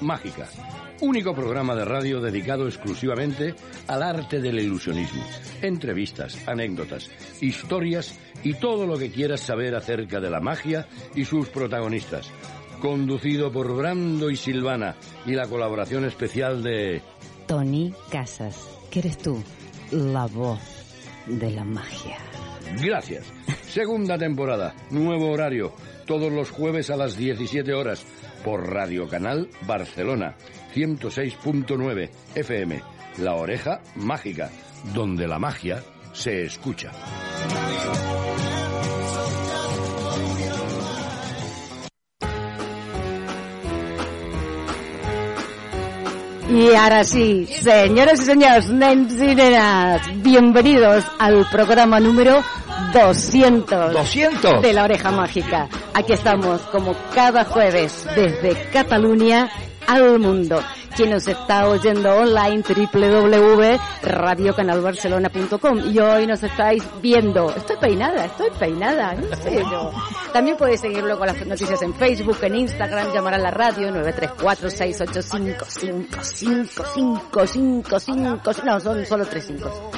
Mágica, único programa de radio dedicado exclusivamente al arte del ilusionismo. Entrevistas, anécdotas, historias y todo lo que quieras saber acerca de la magia y sus protagonistas. Conducido por Brando y Silvana y la colaboración especial de... Tony Casas, que eres tú, la voz de la magia. Gracias. Segunda temporada, nuevo horario, todos los jueves a las 17 horas por Radio Canal Barcelona 106.9 FM. La oreja mágica, donde la magia se escucha. Y ahora sí, señores y señores, nens y nenas, bienvenidos al programa número 200. 200. De la oreja mágica. Aquí estamos como cada jueves desde Cataluña al mundo. Quien nos está oyendo online www.radiocanalbarcelona.com y hoy nos estáis viendo. Estoy peinada, estoy peinada, en serio. También podéis seguirlo con las noticias en Facebook, en Instagram, llamar a la radio 934-685-5555, no, son solo tres cinco.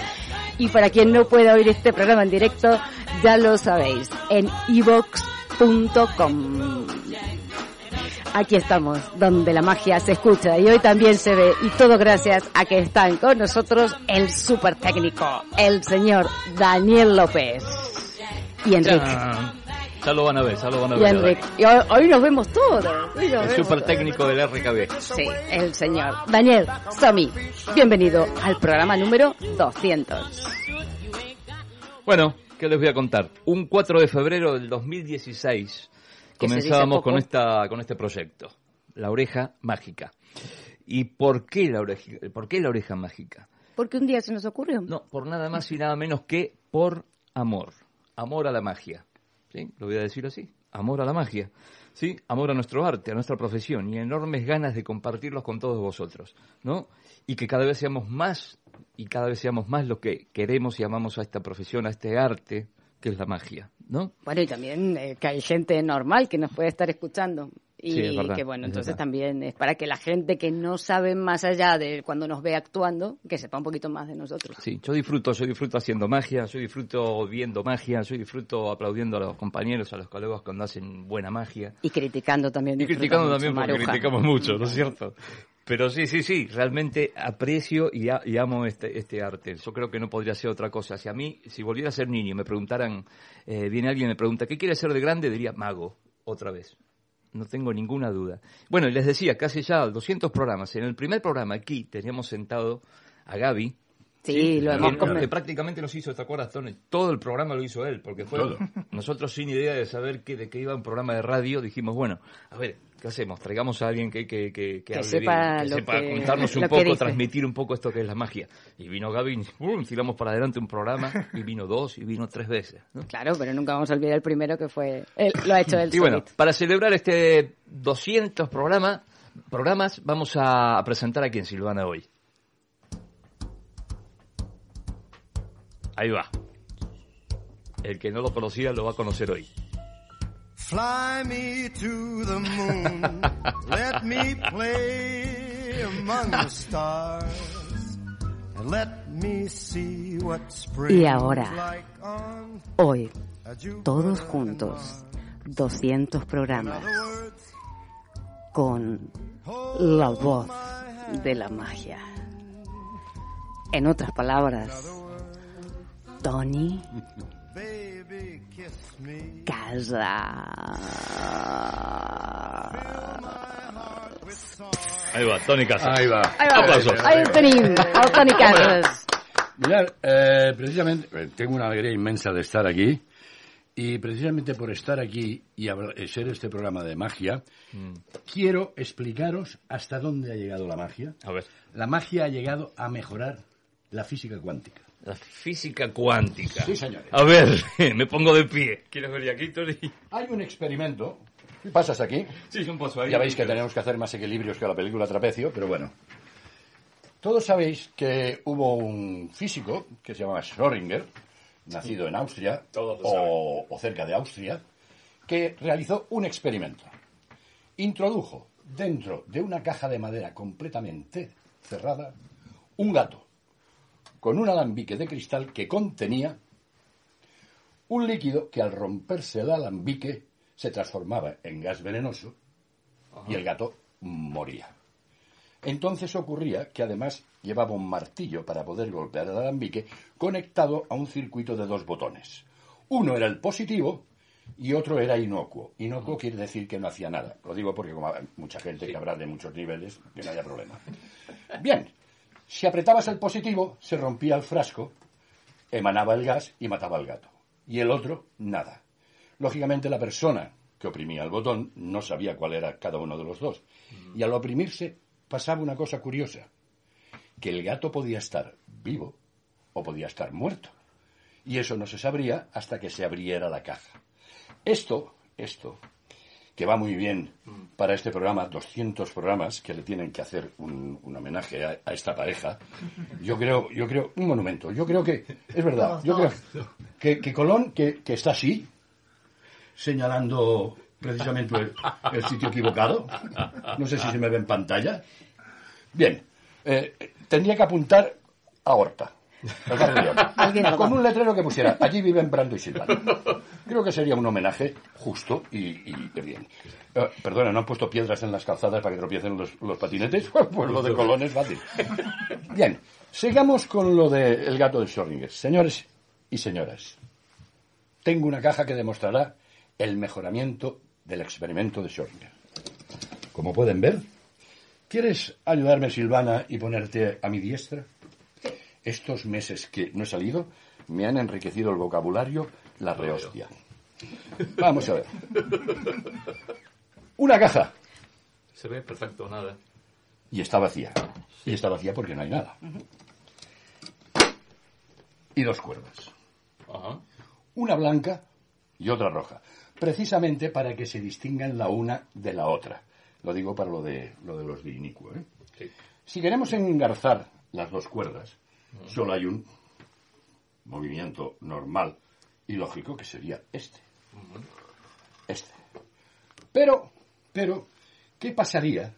Y para quien no pueda oír este programa en directo, ya lo sabéis, en evox.com. Aquí estamos, donde la magia se escucha y hoy también se ve, y todo gracias a que están con nosotros el super técnico, el señor Daniel López. Y Enrique. Ya lo van a ver, ya lo van a Y ver. Enrique. Y hoy, hoy nos vemos todos. nos El super todos. técnico del RKB. Sí, el señor Daniel Somi. Bienvenido al programa número 200. Bueno, ¿qué les voy a contar? Un 4 de febrero del 2016 Que se comenzábamos con esta con este proyecto, La Oreja Mágica. ¿Y por qué la oreja, por qué la oreja mágica? Porque un día se nos ocurrió. No, por nada más y nada menos que por amor. Amor a la magia. ¿Sí? Lo voy a decir así. Amor a la magia. ¿Sí? Amor a nuestro arte, a nuestra profesión y enormes ganas de compartirlos con todos vosotros, ¿no? Y que cada vez seamos más y cada vez seamos más lo que queremos y amamos a esta profesión, a este arte que es la magia, ¿no? Bueno, y también eh, que hay gente normal que nos puede estar escuchando. Y Sí, es verdad, que bueno, es entonces verdad. también es para que la gente que no sabe más allá de cuando nos ve actuando, que sepa un poquito más de nosotros. Sí, yo disfruto, yo disfruto haciendo magia, yo disfruto viendo magia, yo disfruto aplaudiendo a los compañeros, a los colegas cuando hacen buena magia. Y criticando también. Y criticando también porque Maruja. criticamos mucho, ¿no es cierto? Pero sí, sí, sí, realmente aprecio y, a- y amo este, este arte. Yo creo que no podría ser otra cosa. Si a mí, si volviera a ser niño, me preguntaran, eh, viene alguien y me pregunta, ¿qué quiere ser de grande? Diría mago, otra vez. No tengo ninguna duda. Bueno, y les decía, casi ya 200 programas. En el primer programa aquí teníamos sentado a Gaby, Sí, lo que, hemos que comentado. prácticamente nos hizo, ¿te acuerdas, Tony? Todo el programa lo hizo él, porque fue nosotros sin idea de saber qué, de qué iba un programa de radio, dijimos, bueno, a ver, ¿qué hacemos? Traigamos a alguien que, que, que, Que hable sepa bien, sepa contarnos un poco, transmitir un poco esto que es la magia. Y vino Gaby, ¡pum! tiramos para adelante un programa, y vino dos, y vino tres veces. ¿no? Claro, pero nunca vamos a olvidar el primero que fue. él, lo ha hecho él Y bueno, para celebrar este 200 programa, programas, vamos a presentar a quien Silvana hoy. Ahí va. El que no lo conocía lo va a conocer hoy. Fly me to the moon, let me play among the stars, and let me see what spring Y ahora, like on hoy, todos juntos, 200 programas con la voz de la magia. En otras palabras, Tony baby, kiss me. Casa. Ahí va, Tony Casas. Ahí va. Ahí va. Aplausos. Ahí el tenim, el Toni Casas. Mirad, eh, precisamente, eh, tengo una alegría inmensa de estar aquí. Y precisamente por estar aquí y eh, ser este programa de magia, quiero explicaros hasta dónde ha llegado la magia. A ver, La magia ha llegado a mejorar la física cuántica. La física cuántica. Sí, señores. A ver, me pongo de pie. ¿Quieres venir aquí, Tony? Hay un experimento. Pasas aquí. Sí, un paso ahí. Ya veis que tenemos que hacer más equilibrios que la película Trapecio, pero bueno. Todos sabéis que hubo un físico que se llamaba Schrödinger, nacido en Austria o, o cerca de Austria, que realizó un experimento. Introdujo dentro de una caja de madera completamente cerrada un gato con un alambique de cristal que contenía un líquido que al romperse el alambique se transformaba en gas venenoso y el gato moría. Entonces ocurría que además llevaba un martillo para poder golpear el alambique conectado a un circuito de dos botones. Uno era el positivo y otro era inocuo. Inocuo quiere decir que no hacía nada. Lo digo porque como hay mucha gente que habrá de muchos niveles, que no haya problema. Bien, si apretabas el positivo, se rompía el frasco, emanaba el gas y mataba al gato. Y el otro, nada. Lógicamente la persona que oprimía el botón no sabía cuál era cada uno de los dos. Y al oprimirse pasaba una cosa curiosa, que el gato podía estar vivo o podía estar muerto. Y eso no se sabría hasta que se abriera la caja. Esto, esto, que va muy bien para este programa, 200 programas que le tienen que hacer un, un homenaje a, a esta pareja, yo creo, yo creo, un monumento, yo creo que, es verdad, yo creo que, que Colón, que, que está así, señalando precisamente el, el sitio equivocado, no sé si se me ve en pantalla, bien, eh, tendría que apuntar a Horta, con un letrero que pusiera allí viven Brando y Silvano. Creo que sería un homenaje justo y, bien. Eh, perdona, ¿no han puesto piedras en las calzadas para que tropiecen los, patinetes? Pues lo de Colón es fácil. Bien, sigamos con lo del gato de Schrödinger. Señores y señoras, tengo una caja que demostrará el mejoramiento del experimento de Schrödinger. Como pueden ver, ¿quieres ayudarme, Silvana, y ponerte a mi diestra? Estos meses que no he salido me han enriquecido el vocabulario, la rehostia. Vamos a ver. Una caja. Se ve perfecto, nada. Y está vacía. Y está vacía porque no hay nada. Y dos cuerdas. Ajá. Una blanca y otra roja. Precisamente para que se distingan la una de la otra. Lo digo para lo de, lo de los de inicuo, ¿eh? Sí. Si queremos engarzar las dos cuerdas, solo hay un movimiento normal y lógico que sería este. Este. Pero, pero, ¿qué pasaría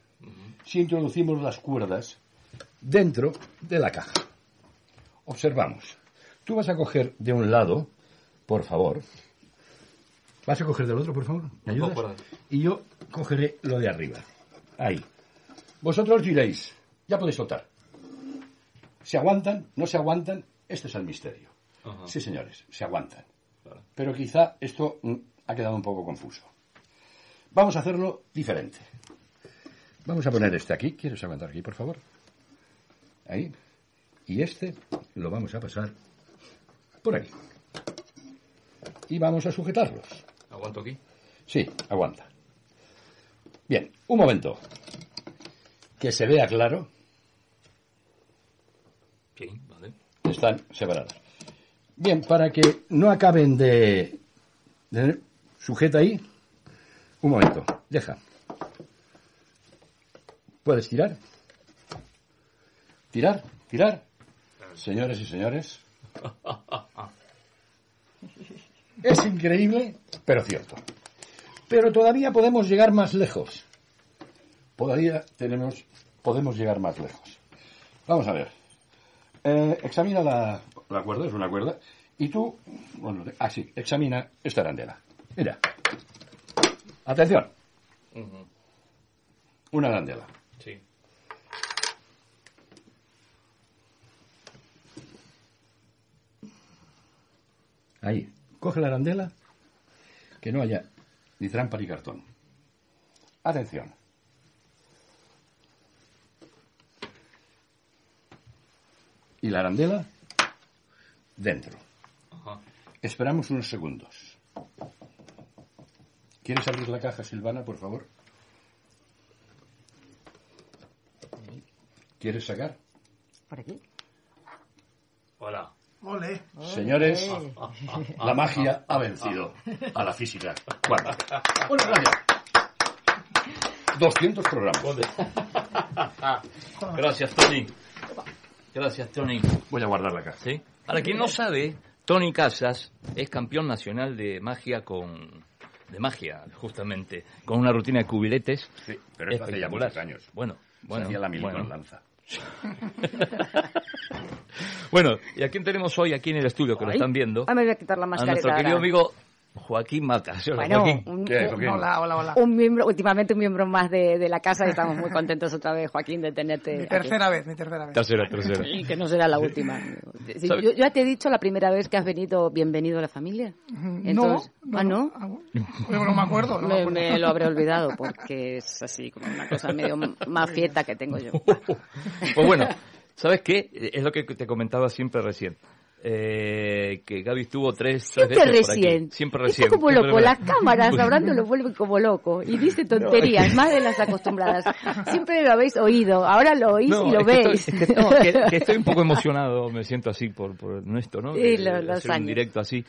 si introducimos las cuerdas dentro de la caja? Observamos. Tú vas a coger de un lado, por favor. ¿Vas a coger del otro, por favor? Y yo cogeré lo de arriba. Ahí. Vosotros diréis, ya podéis soltar. ¿Se aguantan? ¿No se aguantan? Este es el misterio. Sí, señores, se aguantan. Pero quizá esto mm, ha quedado un poco confuso. Vamos a hacerlo diferente. Vamos a poner este aquí. ¿Quieres aguantar aquí, por favor? Ahí. Y este lo vamos a pasar por aquí. Y vamos a sujetarlos. Aguanto aquí. Sí, aguanta. Bien, un momento. Que se vea claro, Sí, vale. están separadas. Bien, para que no acaben de... de- Sujeta ahí. Un momento, deja. ¿Puedes tirar? ¿Tirar? ¿Tirar? Señores y señores. Es increíble, pero cierto. Pero todavía podemos llegar más lejos. Todavía tenemos, podemos llegar más lejos. Vamos a ver. Eh, examina la, la cuerda Es una cuerda. Y tú, bueno, así, examina esta arandela. Mira. Atención. Una arandela. Sí. Ahí. Coge la arandela, que no haya ni trampa ni cartón. Atención. ¿Y la arandela? Dentro. Esperamos unos segundos. ¿Quieres abrir la caja, Silvana, por favor? ¿Quieres sacar? Por aquí. Hola. Ole. Señores, la magia ha vencido a la física cuántica. Bueno, gracias. 200 programas. Gracias, Tony. Gracias, Tony. Voy a guardar la caja. ¿Sí? Para quien no sabe, Tony Casas es campeón nacional de magia con... De magia, justamente. Con una rutina de cubiletes. Sí, pero eso hace ya muchos años. Bueno, bueno. Hacía la bueno. con lanza. Bueno, ¿y a quién tenemos hoy aquí en el estudio que lo están viendo? Ah, me voy a quitar la A mascareta. nuestro querido ahora. amigo Joaquín Mata. ¿Sí? Hola, Bueno, Joaquín. un, ¿Qué, un- Joaquín? Hola, hola, hola. un miembro, últimamente un miembro más de, de la casa y estamos muy contentos otra vez, Joaquín, de tenerte. Mi aquí. tercera vez, mi tercera vez. Tercera, tercera. Y que no será la última. Yo, yo ya te he dicho la primera vez que has venido, bienvenido a la familia. Entonces, no, ¿Ah, no? Ah, no me acuerdo. No me Me, acuerdo. me lo habré olvidado porque es así como una cosa medio mafieta que tengo yo. Pues bueno, ¿sabes qué? Es lo que te comentaba siempre recién. Eh, que Gaby estuvo tres, tres Siempre por aquí. recién. Siempre Está recién. como Siempre loco. Las cámaras hablando lo vuelven como loco. Y dice tonterías, más de las acostumbradas. Siempre lo habéis oído. Ahora lo oís No, y lo que veis. estoy- es que, no, que- que estoy un poco emocionado, me siento así por, por esto, ¿no? Sí, lo- los hacer un directo así.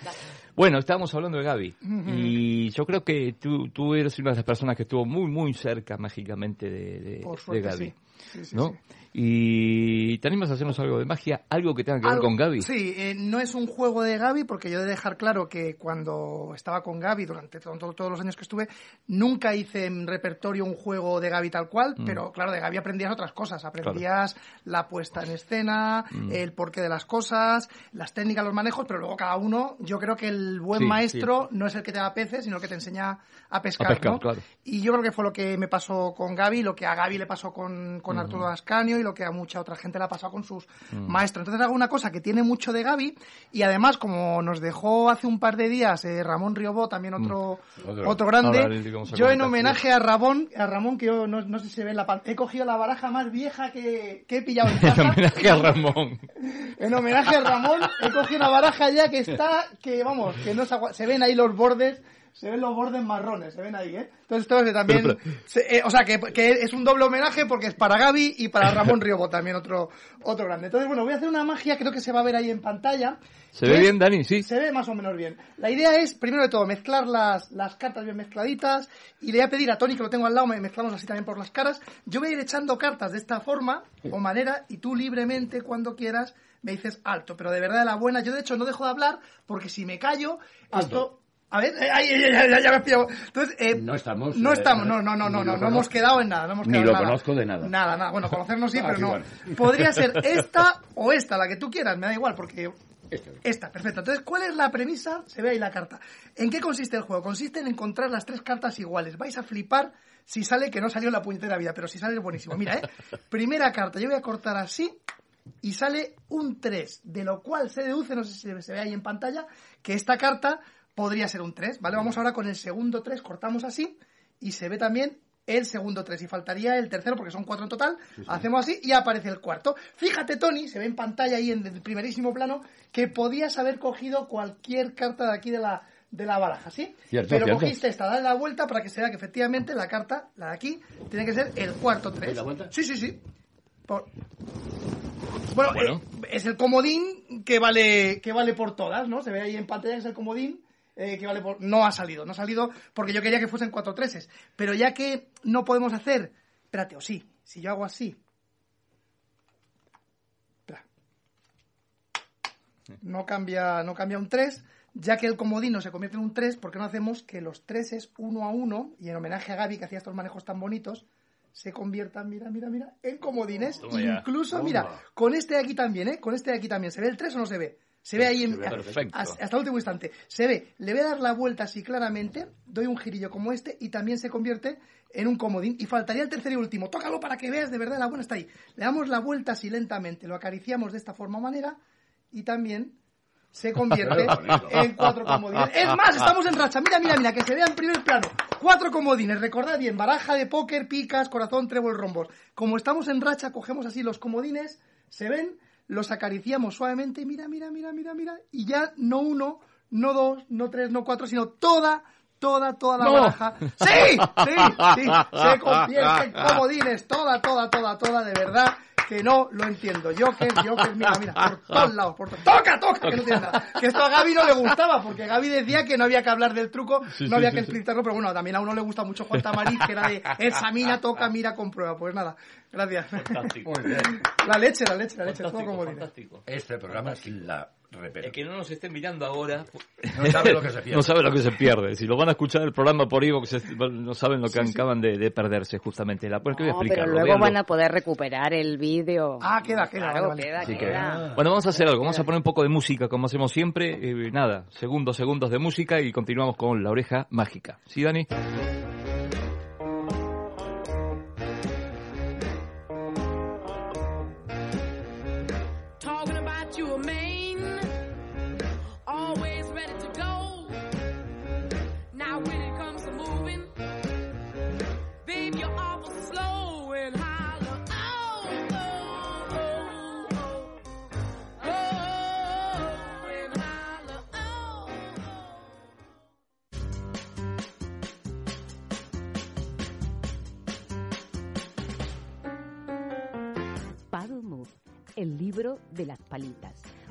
Bueno, estábamos hablando de Gaby y yo creo que tú, tú eres una de las personas que estuvo muy, muy cerca mágicamente de, de, Por de Gaby. sí. Sí, sí, ¿no? Y te animas a hacernos algo de magia, algo que tenga que ver con Gaby. Sí, eh, no es un juego de Gaby, porque yo he de dejar claro que cuando estaba con Gaby, durante to- to- todos los años que estuve, nunca hice en repertorio un juego de Gaby tal cual, Mm. pero claro, de Gaby aprendías otras cosas. Aprendías la puesta en escena, Mm. el porqué de las cosas, las técnicas, los manejos, pero luego cada uno, yo creo que el buen Sí, maestro no es el que te da peces, sino el que te enseña a pescar. A pescar, ¿no? claro. Y yo creo que fue lo que me pasó con Gaby, lo que a Gaby le pasó con, con Arturo Ascanio y lo que a mucha otra gente le ha pasado con sus maestros. Entonces hago una cosa que tiene mucho de Gaby y además como nos dejó hace un par de días eh, Ramón Riobó, también otro, Otro. otro grande, yo en homenaje a Ramón, a Ramón que yo no, no sé si se ve en la pantalla, he cogido la baraja más vieja que, que he pillado en En casa. homenaje a Ramón. En homenaje a Ramón, he cogido una baraja ya que está, que vamos, que no se, se ven ahí los bordes, se ven los bordes marrones, se ven ahí, ¿eh? Entonces, esto es también, Pero, se- eh, o sea, que, que es un doble homenaje porque es para Gaby y para Ramón Riobo también otro, otro grande. Entonces, bueno, voy a hacer una magia, creo que se va a ver ahí en pantalla. ¿Se que ve es- bien, Dani? Sí. Se ve más o menos bien. La idea es, primero de todo, mezclar las, las cartas bien mezcladitas y le voy a pedir a Tony, que lo tengo al lado, me mezclamos así también por las caras. Yo voy a ir echando cartas de esta forma o manera y tú libremente, cuando quieras, me dices alto, pero de verdad de la buena. Yo, de hecho, no dejo de hablar porque si me callo, esto... A ver, eh, ay, ay, ay, ya me has pillado. Entonces, eh, No estamos, No eh, estamos, no, no, no, ni no, no, no hemos quedado en nada. No hemos Ni quedado lo en nada. conozco de nada. Nada, nada. Bueno, conocernos sí, Ah, pero no. Podría ser esta o esta, la que tú quieras, me da igual, porque Esta. esta, perfecto. Entonces, ¿cuál es la premisa? Se ve ahí la carta. ¿En qué consiste el juego? Consiste en encontrar las tres cartas iguales. Vais a flipar si sale que no salió en la puñetera vida, pero si sale es buenísimo. Mira, ¿eh? Primera carta, yo voy a cortar así y sale un 3, de lo cual se deduce, no sé si se ve ahí en pantalla, que esta carta podría ser un 3, ¿vale? Vamos ahora con el segundo 3, cortamos así y se ve también el segundo 3 y faltaría el tercero porque son cuatro en total. Hacemos así y aparece el cuarto. Fíjate, Tony, se ve en pantalla ahí en el primerísimo plano que podías haber cogido cualquier carta de aquí de la, de la baraja, ¿sí? Cierto, Pero cierto. cogiste esta, dale la vuelta para que se vea que efectivamente la carta, la de aquí, tiene que ser el cuarto 3. la vuelta? Sí, sí, sí. Por- Bueno, Bueno. eh, es el comodín que vale, que vale por todas, ¿no? Se ve ahí en pantalla que es el comodín eh, que vale por... No ha salido, no ha salido porque yo quería que fuesen cuatro treses. Pero ya que no podemos hacer... Espérate, o sí, si yo hago así... Espera. No cambia, no cambia un 3, ya que el comodín no se convierte en un 3, ¿por qué no hacemos que los 3 es uno a uno, y en homenaje a Gaby que hacía estos manejos tan bonitos, se conviertan, mira, mira, mira, en comodines. Toma ya. Incluso, mira, con este de aquí también, ¿eh? Con este de aquí también. ¿Se ve el 3 o no se ve? Se ve ahí ve hasta hasta el último instante. Se ve, le voy a dar la vuelta así claramente, doy un girillo como este y también se convierte en un comodín. Y faltaría el tercero y último. Tócalo para que veas de verdad la buena está ahí. Le damos la vuelta así lentamente, lo acariciamos de esta forma o manera y también se convierte en cuatro comodines. Es más, estamos en racha. Mira, mira, mira, que se vea en primer plano. Cuatro comodines. Recordad bien, baraja de póker, picas, corazón, trébol, rombos. Como estamos en racha, cogemos así los comodines, se ven, los acariciamos suavemente, mira, mira, mira, mira, mira, y ya no uno, no dos, no tres, no cuatro, sino toda, toda, toda la No. baraja. ¡Sí! ¡Sí! ¡Sí! Se convierte en comodines, toda, toda, toda, toda, de verdad que no lo entiendo. Joker, Joker, mira, mira, por todos lados, por todos ¡Toca, toca! Que no tiene nada. Que esto a Gaby no le gustaba, porque Gaby decía que no había que hablar del truco, Sí, no había sí, que sí. explicarlo, pero bueno, también a uno le gusta mucho Juan Tamariz, que era de examina, toca, mira, comprueba. Pues nada, gracias. Fantástico. Muy bien. La leche, la leche, la leche, todo Fantástico, como dice. fantástico. Este programa sin la El que no nos estén mirando ahora No sabe lo que se pierde. no sabe lo que se pierde. Si lo van a escuchar el programa por es- no saben lo que acaban de, de perderse justamente. La, voy a No, pero explicarlo, luego véanlo. van a poder recuperar el vídeo. Ah, queda, queda, Claro, vale, vale. queda, queda. Bueno, vamos a hacer algo. Vamos a poner un poco de música, como hacemos siempre. Eh, nada, segundos, segundos de música y continuamos con la oreja mágica. ¿Sí, Dani?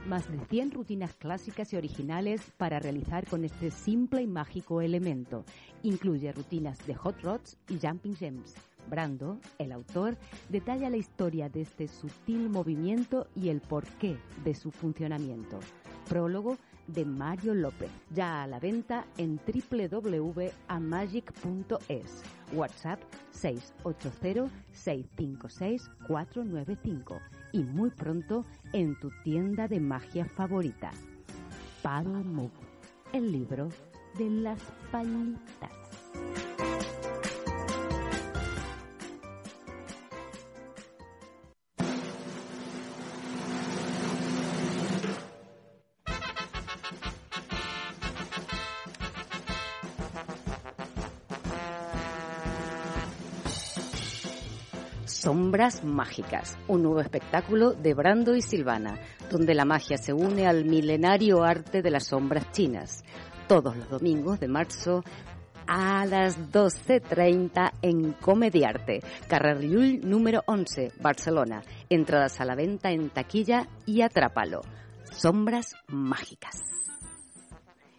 Más de 100 rutinas clásicas y originales para realizar con este simple y mágico elemento. Incluye rutinas de hot rods y jumping gems. Brando, el autor, detalla la historia de este sutil movimiento y el porqué de su funcionamiento. Prólogo de Mario López, ya a la venta en www.amagic.es. WhatsApp 680-656-495 y muy pronto en tu tienda de magia favorita. Move, el libro de las palitas. Sombras Mágicas, un nuevo espectáculo de Brando y Silvana, donde la magia se une al milenario arte de las sombras chinas. Todos los domingos de marzo a las 12.30 en Comediarte, Carrer Llull número 11, Barcelona. Entradas a la venta en taquilla y atrápalo. Sombras Mágicas.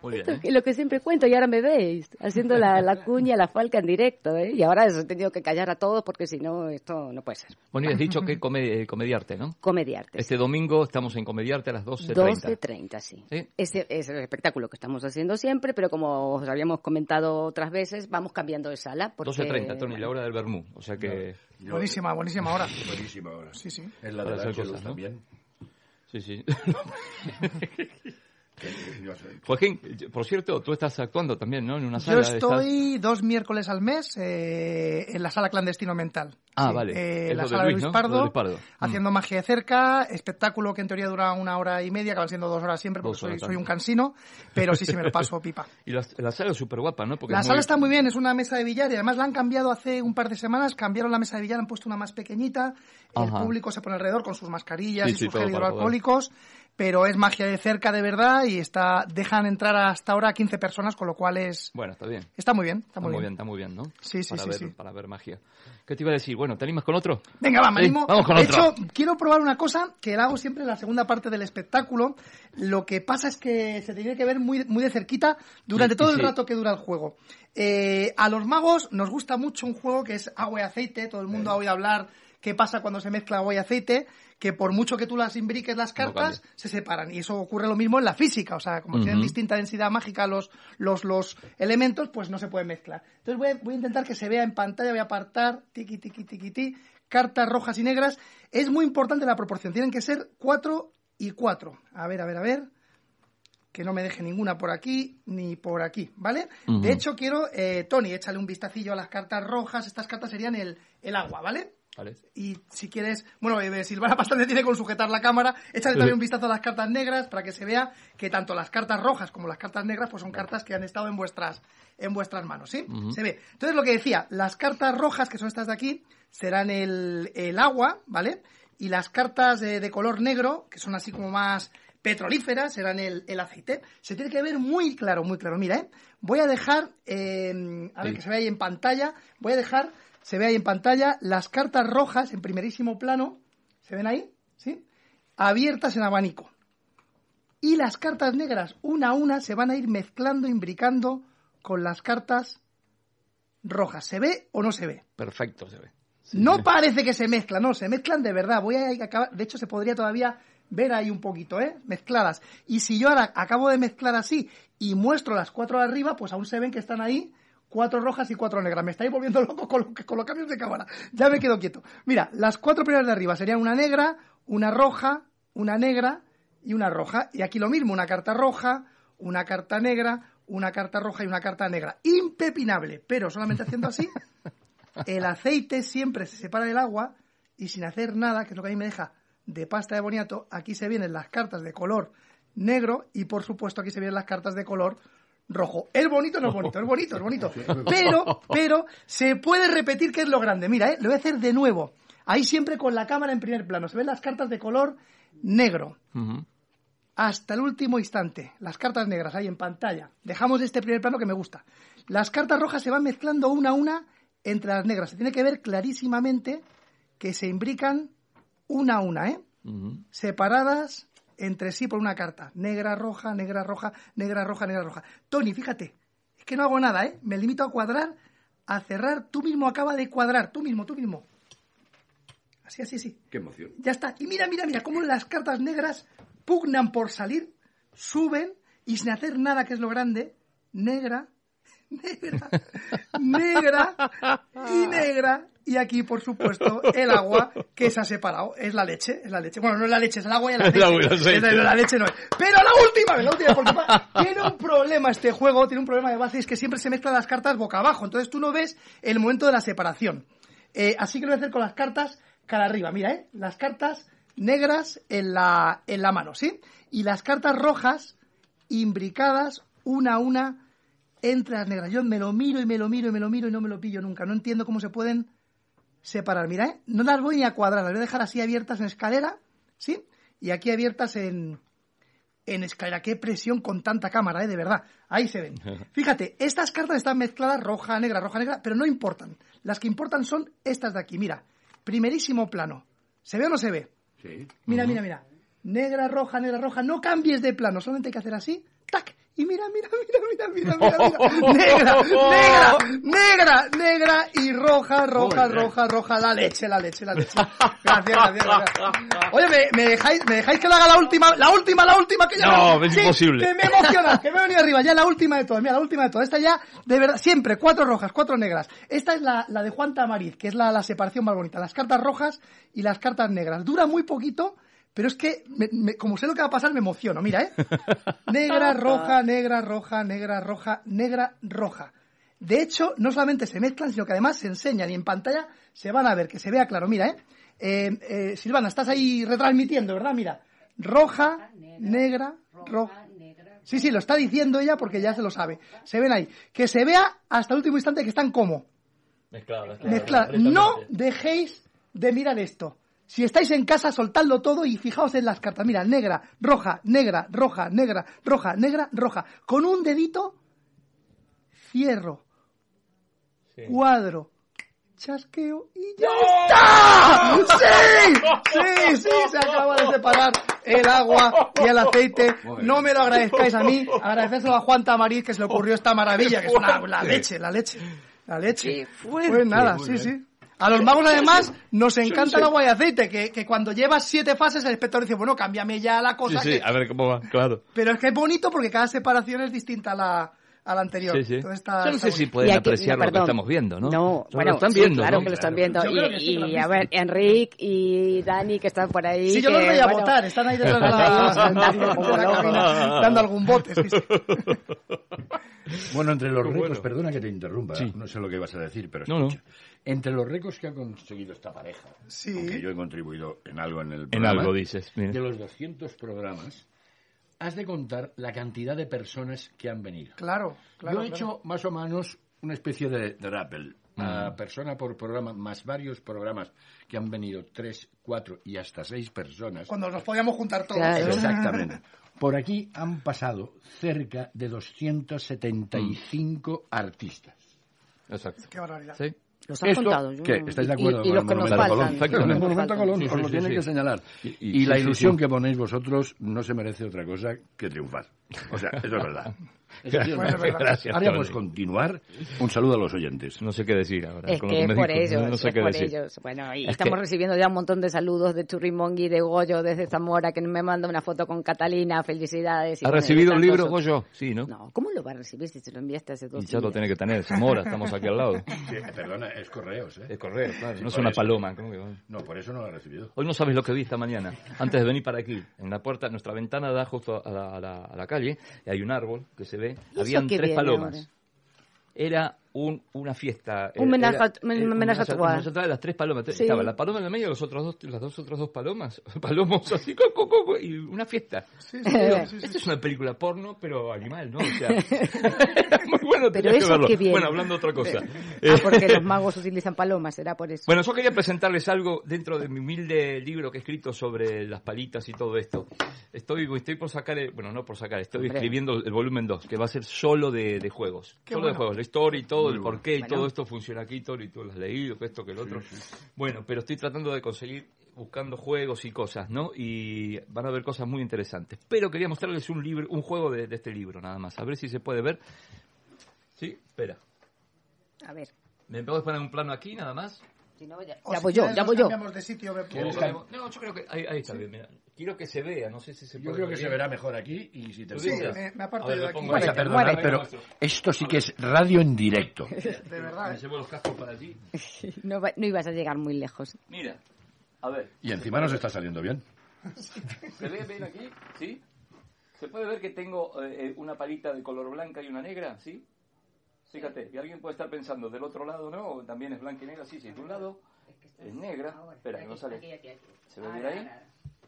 Muy bien. ¿eh? Y lo que siempre cuento, y ahora me veis, haciendo la, la cuña, la falca en directo, ¿eh? Y ahora eso, he tenido que callar a todos porque si no, esto no puede ser. Bueno, y has dicho que come- eh, comediarte, ¿no? Comediarte. Este domingo estamos en Comediarte a las 12.30. 12.30, sí. ¿Sí? Ese es el espectáculo que estamos haciendo siempre, pero como os habíamos comentado otras veces, vamos cambiando de sala. Porque, 12.30, Tony, la hora del Bermú. O sea que... Yo- Buenísima, buenísima hora. Buenísima hora. Sí, sí. Es la de hacer Ángelus cosas, ¿no? también. Sí, sí. Yo Joaquín, por cierto, tú estás actuando también, ¿no? En una Yo sala. estás- estoy dos miércoles al mes eh, en la sala clandestino mental. Ah, vale. Eh, en la lo de sala de Luis, Pardo, de Luis Pardo. Mm. haciendo magia de cerca, espectáculo que en teoría dura una hora y media, acaban siendo dos horas siempre porque soy, un cansino, pero sí, sí me lo paso pipa. Y la, la sala es súper guapa, ¿no? Porque La es sala muy- está muy bien, es una mesa de billar y además la han cambiado hace un par de semanas, cambiaron la mesa de billar, han puesto una más pequeñita, el público se pone alrededor con sus mascarillas Sí, y sí, sus gel hidroalcohólicos, pero es magia de cerca de verdad y está dejan entrar hasta ahora 15 personas, con lo cual es Bueno, está bien. está muy bien, está Está muy, bien. bien, está muy bien, ¿no? Sí, sí, para sí, ver, sí. Para ver magia. ¿Qué te iba a decir? Bueno, ¿te animas con otro? Venga, va, me Sí, animo. vamos con de otro. hecho, quiero probar una cosa que la hago siempre en la segunda parte del espectáculo. Lo que pasa es que se tiene que ver muy, muy de cerquita durante Sí, todo el rato que dura el juego. Eh, a los magos nos gusta mucho un juego que es agua y aceite. Todo el mundo ha oído hablar qué pasa cuando se mezcla agua y aceite, que por mucho que tú las imbriques las cartas, se separan. Y eso ocurre lo mismo en la física. O sea, como tienen distinta densidad mágica los, los, los elementos, pues no se pueden mezclar. Entonces voy a, voy a intentar que se vea en pantalla, voy a apartar, tiqui, tiqui, tiqui, ti, cartas rojas y negras. Es muy importante la proporción, tienen que ser 4 y 4. A ver, a ver, a ver. Que no me deje ninguna por aquí ni por aquí, ¿vale? De hecho, quiero, eh, Tony, échale un vistacillo a las cartas rojas. Estas cartas serían el, el agua, ¿vale? Y si quieres, bueno, eh, Silvana bastante tiene con sujetar la cámara, échale también un vistazo a las cartas negras para que se vea que tanto las cartas rojas como las cartas negras pues son cartas que han estado en vuestras en vuestras manos, ¿sí? Se ve. Entonces lo que decía, las cartas rojas, que son estas de aquí, serán el, el agua, ¿vale? Y las cartas de, de color negro, que son así como más petrolíferas, serán el, el aceite. Se tiene que ver muy claro, muy claro. Mira, ¿eh? voy a dejar, eh, a ver Sí. que se vea ahí en pantalla, voy a dejar, se ve ahí en pantalla, las cartas rojas en primerísimo plano, ¿se ven ahí? ¿Sí? Abiertas en abanico. Y las cartas negras, una a una, se van a ir mezclando, imbricando con las cartas rojas. ¿Se ve o no se ve? Perfecto se ve. No parece que se mezclan, no, se mezclan de verdad. Voy a acabar, de hecho se podría todavía ver ahí un poquito, ¿eh? Mezcladas. Y si yo ahora acabo de mezclar así y muestro las cuatro de arriba, pues aún se ven que están ahí cuatro rojas y cuatro negras. Me estáis volviendo loco con, lo- con los cambios de cámara. Ya me quedo quieto. Mira, las cuatro primeras de arriba serían una negra, una roja, una negra y una roja. Y aquí lo mismo, una carta roja, una carta negra, una carta roja y una carta negra. Impepinable, pero solamente haciendo así el aceite siempre se separa del agua y sin hacer nada, que es lo que a mí me deja de pasta de boniato, aquí se vienen las cartas de color negro y por supuesto aquí se vienen las cartas de color rojo. Es bonito, no es bonito, es bonito, es bonito. Pero, pero se puede repetir que es lo grande. Mira, ¿eh? lo voy a hacer de nuevo. Ahí siempre con la cámara en primer plano. Se ven las cartas de color negro hasta el último instante. Las cartas negras ahí en pantalla. Dejamos este primer plano que me gusta. Las cartas rojas se van mezclando una a una entre las negras. Se tiene que ver clarísimamente que se imbrican una a una, ¿eh? Separadas entre sí por una carta. Negra, roja, negra, roja, negra, roja, negra, roja. Tony, fíjate, es que no hago nada, ¿eh? Me limito a cuadrar, a cerrar. Tú mismo acaba de cuadrar, tú mismo, tú mismo. Así, así, sí. Qué emoción. Ya está. Y mira, mira, mira, cómo las cartas negras pugnan por salir, suben y sin hacer nada, que es lo grande, negra, negra, negra y negra. Y aquí, por supuesto, el agua que se ha separado. Es la leche, es la leche. Bueno, no es la leche, es el agua y el aceite. Aceite. Es la, la leche no es. Pero la última la última, porque tiene un problema este juego, tiene un problema de base, es que siempre se mezclan las cartas boca abajo. Entonces tú no ves el momento de la separación. Eh, así que lo voy a hacer con las cartas cara arriba. Mira, ¿eh? Las cartas negras en la, en la mano, ¿sí? Y las cartas rojas imbricadas una a una entre las negras. Yo me lo miro y me lo miro y me lo miro y no me lo pillo nunca. No entiendo cómo se pueden separar. Mira, ¿eh? No las voy ni a cuadrar, las voy a dejar así abiertas en escalera, ¿sí? Y aquí abiertas en, en escalera. Qué presión con tanta cámara, ¿eh? De verdad. Ahí se ven. Fíjate, estas cartas están mezcladas roja, negra, roja, negra, pero no importan. Las que importan son estas de aquí. Mira, primerísimo plano. ¿Se ve o no se ve? Sí. Mira, mira, mira. Negra, roja, negra, roja. No cambies de plano. Solamente hay que hacer así. ¡Tac! Y mira, mira, mira, mira, mira, mira, mira. Negra, negra, negra, negra y roja, roja, roja, roja. La leche, la leche, la leche. Gracias, gracias, gracias. Oye, ¿me, me dejáis, ¿me dejáis que le haga la última, la última, la última que ya No, es Sí, imposible. Que me emociona, que me he venido arriba. Ya la última de todas. Mira, la última de todas. Esta ya, de verdad, siempre, cuatro rojas, cuatro negras. Esta es la, la de Juan Tamariz, que es la, la separación más bonita. Las cartas rojas y las cartas negras. Dura muy poquito, pero es que, me- me- como sé lo que va a pasar, me emociono. Mira, ¿eh? Negra, roja, negra, roja, negra, roja, negra, roja. De hecho, no solamente se mezclan, sino que además se enseñan y en pantalla se van a ver, que se vea claro. Mira, ¿eh? Eh, eh, Silvana, estás ahí retransmitiendo, ¿verdad? Mira, roja, negra, roja. Sí, sí, lo está diciendo ella porque ya se lo sabe. Se ven ahí. Que se vea hasta el último instante que están como mezclar. No dejéis de mirar esto. Si estáis en casa, soltadlo todo y fijaos en las cartas. Mira, negra, roja, negra, roja, negra, roja, negra, roja. Con un dedito, cierro, cuadro, chasqueo y ya está. ¡Sí! ¡Sí, sí! Se acaba de separar el agua y el aceite. No me lo agradezcáis a mí, agradecérselo a Juan Tamariz que se le ocurrió esta maravilla, que es una, la leche, la leche, la leche. Pues nada, sí, sí. A los magos además nos encanta el agua y aceite, que, que cuando llevas siete fases el espectador dice, bueno, cámbiame ya la Sí, cosa. sí, que- a ver cómo va, claro. Pero es que es bonito porque cada separación es distinta a la, a la anterior. Sí, sí. Entonces está- Yo no está sé si bonito. pueden Y aquí- apreciar no, lo que estamos viendo, ¿no? No, Lo bueno, están sí, viendo, claro ¿no? que lo están viendo. Y, sí lo han y, a ver, Enric y Dani que están por ahí. Sí, yo que, los veía bueno, votar, están ahí detrás de la, la dando algún bote. sí, sí. Bueno, entre los bueno. perdona que te interrumpa, Sí. no sé lo que ibas a decir, pero No, no. escucha. Entre los récords que ha conseguido esta pareja, Sí. aunque yo he contribuido en algo en el En programa, algo dices. mira. de los 200 programas, has de contar la cantidad de personas que han venido. Claro, claro. yo he claro. hecho más o menos una especie de, de rappel. a persona por programa, más varios programas que han venido tres, cuatro y hasta seis personas. Cuando nos podíamos juntar todos. Claro. Exactamente. Por aquí han pasado cerca de 275 artistas. Exacto. Qué barbaridad. ¿Sí? Los has Esto, contado. yo ¿Estáis de y- acuerdo Y, con los que nos monumento a faltan. Colón? los que El nos monumento a. Colón, Sí, os lo sí, tiene sí. que señalar. Y- Y, y- la ilusión sí. que ponéis vosotros no se merece otra cosa que triunfar. O sea, eso es verdad. Gracias, Ahora Tony. pues continuar. Un saludo a los oyentes. No sé qué decir ahora. Es con lo que es me por dijo. ellos, No sé es qué por decir. ellos. Bueno, y Es estamos que- recibiendo ya un montón de saludos de Churrimongi, de Goyo, desde Zamora, que me manda una foto con Catalina, felicidades. y ¿Ha bueno, recibido un libro. Goyo? Sí, ¿no? No, ¿cómo lo va a recibir si se lo enviaste hace dos Y ya lo tiene que tener. Zamora, estamos aquí al lado. Sí, perdona, es correos, ¿eh? Es correo, claro. Sí, No es una eso. paloma. ¿cómo que? No, por eso no lo ha recibido. Hoy no sabes lo que vi esta mañana. Antes de venir para aquí, en la puerta, nuestra ventana da justo a la, a la- a la calle y hay un árbol que se ve. ¿Y eso Habían tres palomas. ahora? Era un, una fiesta. Un era- menaje a- de las tres palomas. Sí. Estaba la paloma en el medio y los otros dos, las dos otras dos palomas. Palomos así, co, co, co, co, y una fiesta. Sí, sí, Digo, sí, sí, Esta es una película porno, pero animal, ¿no? O sea, muy bueno, Pero tenías que eso verlo. qué bien. Bueno, hablando de otra cosa. Ah, porque los magos utilizan palomas, será por eso. Bueno, yo quería presentarles algo dentro de mi humilde libro que he escrito sobre las palitas y todo esto. Estoy, estoy por sacar, el- bueno, no por sacar, estoy Hombre. escribiendo el volumen 2, que va a ser solo de, de juegos. Qué solo de bueno. juegos, la historia y todo, el Muy porqué y Bueno. todo esto funciona aquí, todo, y tú lo has leído, que esto, que el otro. Bueno, pero estoy tratando de conseguir, buscando juegos y cosas, ¿no? Y van a ver cosas muy interesantes. Pero quería mostrarles un libro, un juego de, de este libro, nada más. A ver si se puede ver. Sí, espera. A ver. ¿Me puedes poner un plano aquí, nada más? Si no, ya, O ya si voy yo, ya voy yo. cambiamos de sitio. me- ¿Quieres o- cam- No, yo creo que ahí, ahí está bien, mira. Quiero que se vea, no sé si se Yo puede creo ver que se bien. verá mejor aquí y si te fijas- Me, me aparto ver, yo de lo aquí. Vais a perdonar, pero esto sí que es radio en directo. De verdad. Me ¿eh? llevo los cascos para allí. No, va- no ibas a llegar muy lejos. Mira, a ver, Y encima nos está saliendo bien. ¿se ve bien aquí? ¿Sí? ¿Se puede ver que tengo eh, una palita de color blanca y una negra? ¿Sí? Fíjate, y alguien puede estar pensando, del otro lado no, también es blanca y negra, sí, sí, de un lado es negra, espera, que no sale, ¿se ve bien ahí?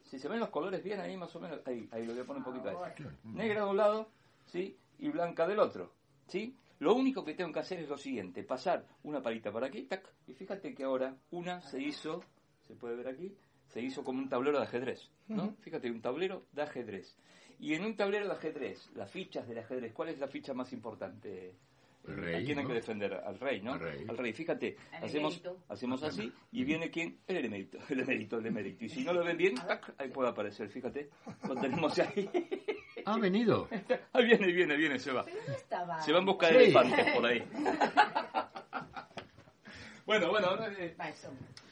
Si se ven los colores bien ahí más o menos, ahí, ahí lo voy a poner un poquito ahí. Negra de un lado, ¿sí? Y blanca del otro, ¿sí? Lo único que tengo que hacer es lo siguiente, pasar una palita para aquí, tac, y fíjate que ahora una se hizo, se puede ver aquí, se hizo como un tablero de ajedrez, ¿no? Fíjate, un tablero de ajedrez. Y en un tablero de ajedrez, las fichas del ajedrez, ¿cuál es la ficha más importante? Rey, ¿A quién hay ¿no? que defender? Al rey, ¿no? Al rey. Fíjate, hacemos, hacemos así y viene quién? El emérito, el emérito, el emérito. Y si no lo ven bien, tac, ahí puede aparecer, fíjate. Lo tenemos ahí. Ha venido. Ahí viene, viene, viene, se va. Se va en busca de Sí. elefantes por ahí. Bueno, bueno, eh,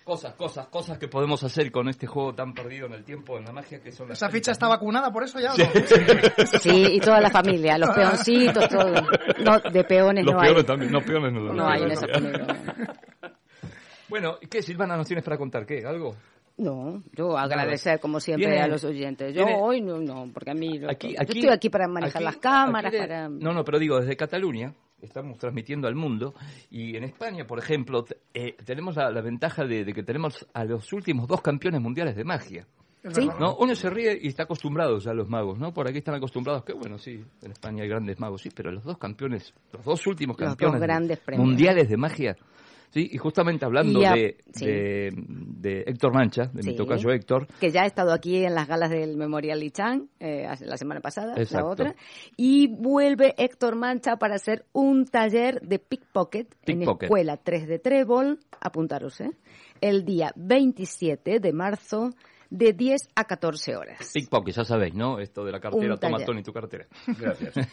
cosas, cosas, cosas que podemos hacer con este juego tan perdido en el tiempo, en la magia que son las ¿Esa ficha está vacunada por eso ya? o no? Sí, y toda la familia, los peoncitos, todo. No, de peones Los no hay. peones también, no peones no. No hay en esa. Bueno, ¿y ¿qué Silvana nos tienes para contar? ¿Qué? ¿Algo? No, yo agradecer como siempre Viene- a los oyentes. Yo viene- hoy no, no, porque a mí Aquí, yo aquí, estoy aquí para manejar aquí- las cámaras, de- para... No, no, pero digo, desde Cataluña estamos transmitiendo al mundo y en España, por ejemplo, eh, tenemos la, la ventaja de, de que tenemos a los últimos dos campeones mundiales de magia. Sí. Uno se ríe y está acostumbrado ya a los magos, ¿no? Por aquí están acostumbrados que, bueno, sí, en España hay grandes magos, sí, pero los dos campeones, los dos últimos Los campeones dos grandes mundiales de magia, sí, y justamente hablando de, sí. de, de Héctor Mancha, de mi Sí. tocayo Héctor, que ya ha estado aquí en las galas del Memorial Lichan eh, la semana pasada, la otra, y vuelve Héctor Mancha para hacer un taller de pickpocket, en Pickpocket. Escuela 3 de Trébol, apuntaros, ¿eh? el día 27 de marzo de 10 a 14 horas. pickpocket, ya sabéis, ¿no? Esto de la cartera, Un toma. Tony tu cartera. Gracias.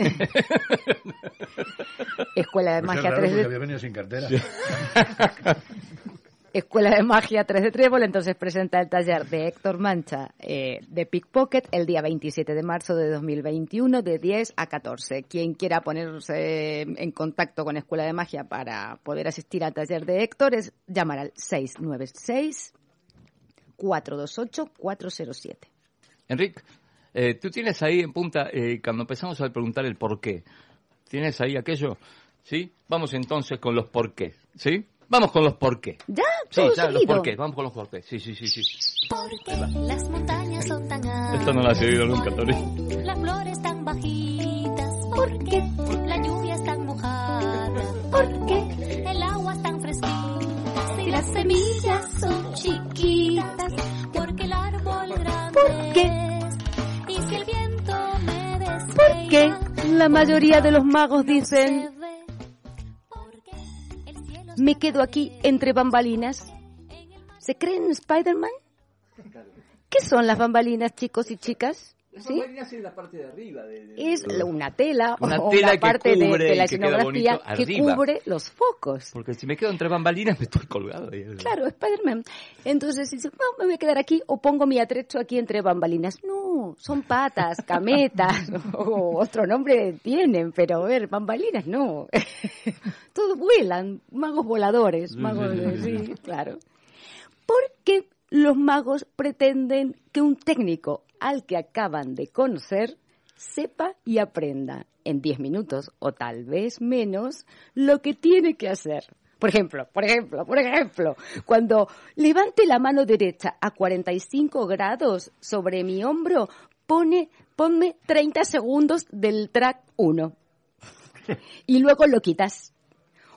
Escuela de Pues es Magia raro 3 porque de había venido sin cartera. Escuela de Magia 3 de Trébol, entonces presenta el taller de Héctor Mancha eh, de Pickpocket el día 27 de marzo de 2021 de 10 a 14. Quien quiera ponerse en contacto con Escuela de Magia para poder asistir al taller de Héctor es llamar al 696 428 407. Enrique, eh, tú tienes ahí en punta, eh, cuando empezamos a preguntar el por qué, ¿tienes ahí aquello? ¿Sí? Vamos entonces con los por qué, ¿sí? Vamos con los por qué. ¿Ya? Sí, ¿Todo ya, los por qué, vamos con los por qué. Sí, sí, sí, sí. Porque las montañas son tan altas. Esto no lo has oído nunca, Tony. Las flores tan bajitas. Porque la lluvia es la mayoría de los magos dicen, me quedo aquí entre bambalinas? ¿Se creen Spider-Man? ¿Qué son las bambalinas, chicos y chicas? ¿Sí? es la parte de arriba. De, Es la- una tela Una o tela que parte de- cubre de, la que escenografía que arriba. cubre los focos. Porque si me quedo entre bambalinas me estoy colgado. ahí. Claro, Spider-Man. Entonces dice, no, me voy a quedar aquí o pongo mi atrecho aquí entre bambalinas. No, son patas, cametas, o otro nombre tienen, pero a ver, bambalinas no. Todos vuelan, magos voladores, magos de, sí, claro. ¿Por qué los magos pretenden que un técnico al que acaban de conocer sepa y aprenda en 10 minutos o tal vez menos lo que tiene que hacer? Por ejemplo, por ejemplo, por ejemplo, cuando levante la mano derecha a 45 grados sobre mi hombro, pone, ponme 30 segundos del track 1 y luego lo quitas.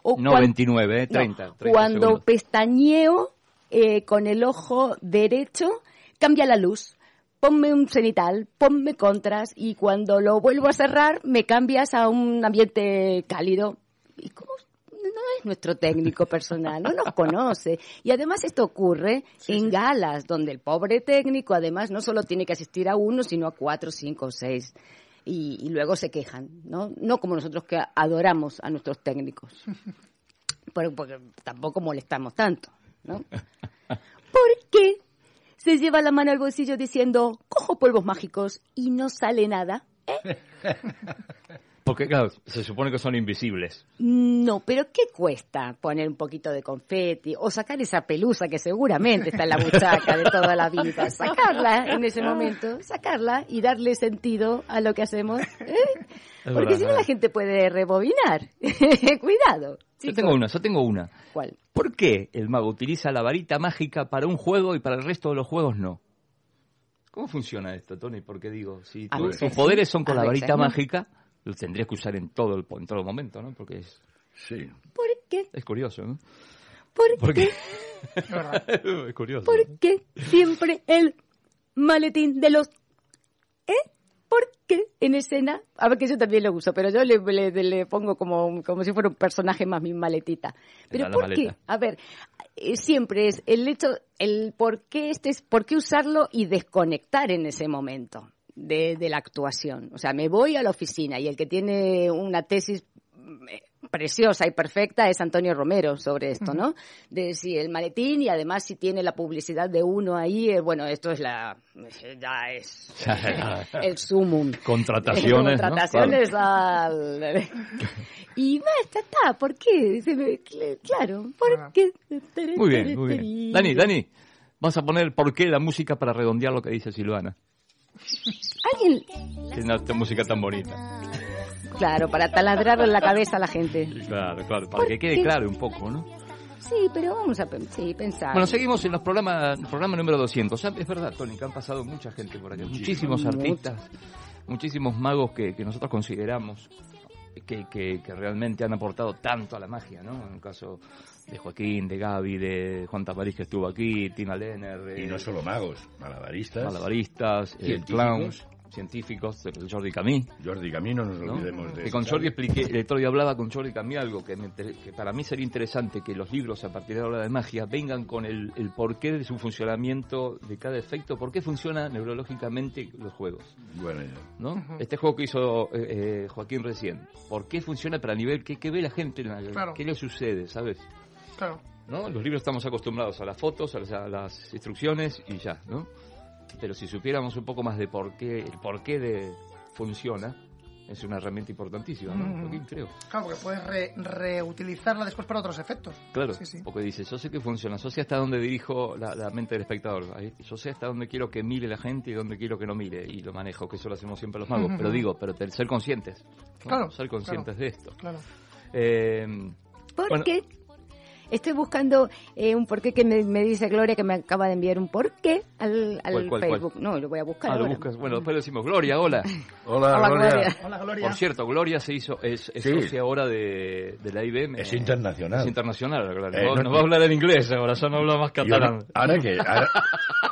O No cuan- 29, eh, 30. no, 30 cuando segundos. pestañeo eh, con el ojo derecho, cambia la luz. Ponme un cenital, ponme contras y cuando lo vuelvo a cerrar me cambias a un ambiente cálido. ¿Y cómo? No es nuestro técnico personal, no nos conoce. Y además esto ocurre en galas, donde el pobre técnico además no solo tiene que asistir a uno, sino a cuatro, cinco o seis. Y, y luego se quejan, ¿no? No como nosotros que adoramos a nuestros técnicos por- porque tampoco molestamos tanto, ¿no? ¿Por qué se lleva la mano al bolsillo diciendo, cojo polvos mágicos y no sale nada? Porque, claro, se supone que son invisibles. No, pero ¿qué cuesta poner un poquito de confeti o sacar esa pelusa que seguramente está en la buchaca de toda la vida? Sacarla en ese momento, sacarla y darle sentido a lo que hacemos. ¿eh? Porque si no la gente puede rebobinar. Cuidado. Yo chicos. tengo una, yo tengo una. ¿Cuál? ¿Por qué el mago utiliza la varita mágica para un juego y para el resto de los juegos no? ¿Cómo funciona esto, Tony? Porque digo, si tus poderes son con a la veces varita no. mágica, lo tendrías que usar en todo el, en todo el momento, ¿no? Porque es, Sí. ¿Por qué? es curioso, ¿no? ¿Por Porque qué? es curioso. ¿Por qué siempre el maletín de los... ¿Eh? ¿Por qué en escena? A ver, que yo también lo uso, pero yo le, le- le pongo como, como si fuera un personaje más mi maletita. Pero ¿por maleta. qué? A ver, eh, siempre es el hecho, el por qué este es, por qué usarlo y desconectar en ese momento de, de la actuación. O sea, me voy a la oficina y el que tiene una tesis eh, preciosa y perfecta es Antonio Romero sobre esto, ¿no? De si el maletín y además si tiene la publicidad de uno ahí, eh, bueno, esto es la, ya es el sumum. Contrataciones, ¿no? Contrataciones al... Y basta, está, ¿por qué? Se me- cl- Claro, ¿por qué? Muy bien, muy bien. Dani, Dani, vas a poner por qué la música para redondear lo que dice Silvana. Alguien, Que no, esta música tan bonita. claro, para taladrarle la cabeza a la gente. Claro, claro, para ¿Por que quede qué? claro un poco, ¿no? Sí, pero vamos a sí, pensar. Bueno, seguimos en los programas, programa número 200. Ya, Es verdad, Tony, que han pasado mucha gente por aquí. Muchísimos artistas, muchísimos magos que, que nosotros consideramos que, que, que realmente han aportado tanto a la magia, ¿no? En el caso de Joaquín, de Gaby, de Juan Taparís que estuvo aquí, Tina Lenner, Y eh, no solo magos, malabaristas. malabaristas, eh, clowns, científicos, Jordi Camí. Jordi Camino, no nos ¿no? olvidemos de que con Jordi expliqué, el otro día hablaba con Jordi Camí algo que, me inter- que para mí sería interesante que los libros a partir de ahora de magia vengan con el, el porqué de su funcionamiento de cada efecto, por qué funcionan neurológicamente los juegos, Bueno, ya. ¿no? Este juego que hizo eh, eh, Joaquín recién, ¿por qué funciona para nivel qué, qué ve la gente, Claro. qué le sucede, sabes? Claro. ¿No? Los libros estamos acostumbrados a las fotos, a las, a las instrucciones y ya, ¿no? Pero si supiéramos un poco más de por qué, el por qué de funciona, es una herramienta importantísima, ¿no? Mm. Creo. Claro, porque puedes re- reutilizarla después para otros efectos. Claro, Sí, sí. porque dice, yo sé que funciona, yo sé hasta dónde dirijo la, la mente del espectador, yo sé hasta dónde quiero que mire la gente y dónde quiero que no mire, y lo manejo, que eso lo hacemos siempre los magos, pero digo, pero ser conscientes, ¿no? Claro, ser conscientes de esto. Claro. Eh, ¿Por bueno. qué Estoy buscando eh, un porqué que me, me dice Gloria que me acaba de enviar un porqué al, al ¿Cuál, cuál, cuál? Facebook. No, lo voy a buscar Ah, lo buscas. Bueno, después le decimos Gloria, hola. Hola, Hola, Gloria. Gloria. Hola, Gloria. Por cierto, Gloria se hizo, es, es Sí. socia ahora de, de la IBM. Es internacional. Es internacional, Gloria. Eh, no, no- va a hablar en inglés ahora, ya no habla más catalán. ahora que ahora,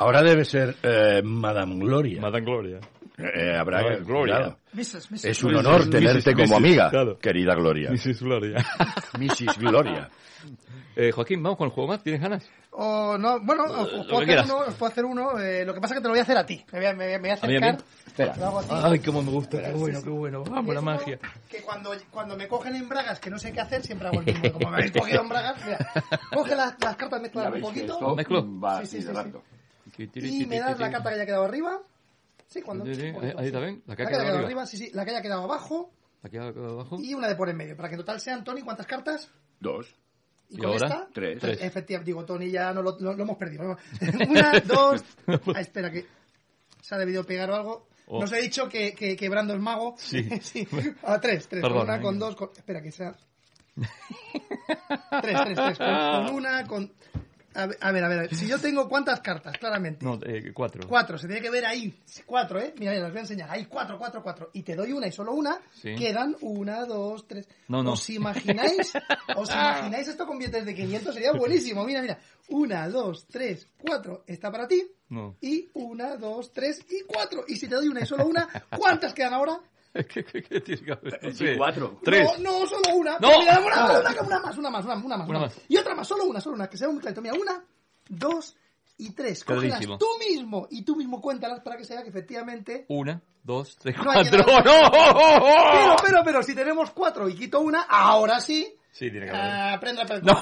ahora debe ser eh, Madame Gloria. Madame Gloria. Eh, habrá No, que- Gloria. Mrs., Mrs. Es un honor Mrs., tenerte Mrs., como amiga, claro. querida Gloria. Mrs. Gloria. Mrs. Gloria. Eh, Joaquín, vamos con el juego más, ¿tienes ganas? O no, bueno, os, os lo puedo que hacer uno, os puedo hacer uno. eh, lo que pasa es que te lo voy a hacer a ti. Me voy a, me voy a- me voy a ¿A mí, a mí? acercar. Espera. Ay, cómo me gusta, qué bueno, qué bueno. Vamos, la magia. Que cuando, cuando me cogen en bragas, que no sé qué hacer, siempre hago el mismo. Como me habéis cogido en bragas, mira, coge las, las cartas, mezcla un poquito Mezclo. Sí, sí, sí, sí. y me das la carta que haya quedado arriba. Sí, cuando. Sí, sí, ahí sí. bien, la que ha haya quedado arriba. arriba, sí, sí, la que haya quedado abajo Aquí abajo. y una de por en medio. Para que en total sean, Tony, ¿cuántas cartas? Dos. ¿Y, ¿Y con ahora? esta? Tres. Efectivamente, digo, Tony, ya no lo, lo- lo hemos perdido. Una, dos. Ah, espera, que se ha debido pegar o algo. Oh. Nos he dicho que, que, que Brando es mago. Sí. A tres, tres. Perdona, con una, eh. con dos, con... Espera, que sea... tres, tres, tres. Con, con una, con... A ver, a ver, a ver. Si yo tengo cuántas cartas, claramente. No, eh, cuatro. Cuatro, se tiene que ver ahí. Cuatro, ¿eh? Mira, mira, os voy a enseñar. Ahí, cuatro, cuatro, cuatro. Y te doy una y solo una. Sí. Quedan una, dos, tres. No, no. ¿Os imagináis? ¿Os imagináis esto con billetes de 500? Sería buenísimo. Mira, mira. Una, dos, tres, cuatro. Está para ti. No. Y una, dos, tres y cuatro. Y si te doy una y solo una, ¿cuántas quedan ahora? ¿Qué, qué, qué tiene que haber? No Sí, sé. cuatro. Tres. No, no, solo una. No. Mira, una, una, una, una más, una más, una, una más. Una más. Y otra más, solo una, solo una. Que sea muy clarito. Mira, una, dos y tres. Cógelas Clarísimo. tú mismo y tú mismo cuéntalas para que se vea que efectivamente Una, dos, tres, No hay cuatro. dar- ¡No! Pero, pero, pero, si tenemos cuatro y quito una, ahora sí. Sí, tiene que haber. Ah, Aprende a. ¡No!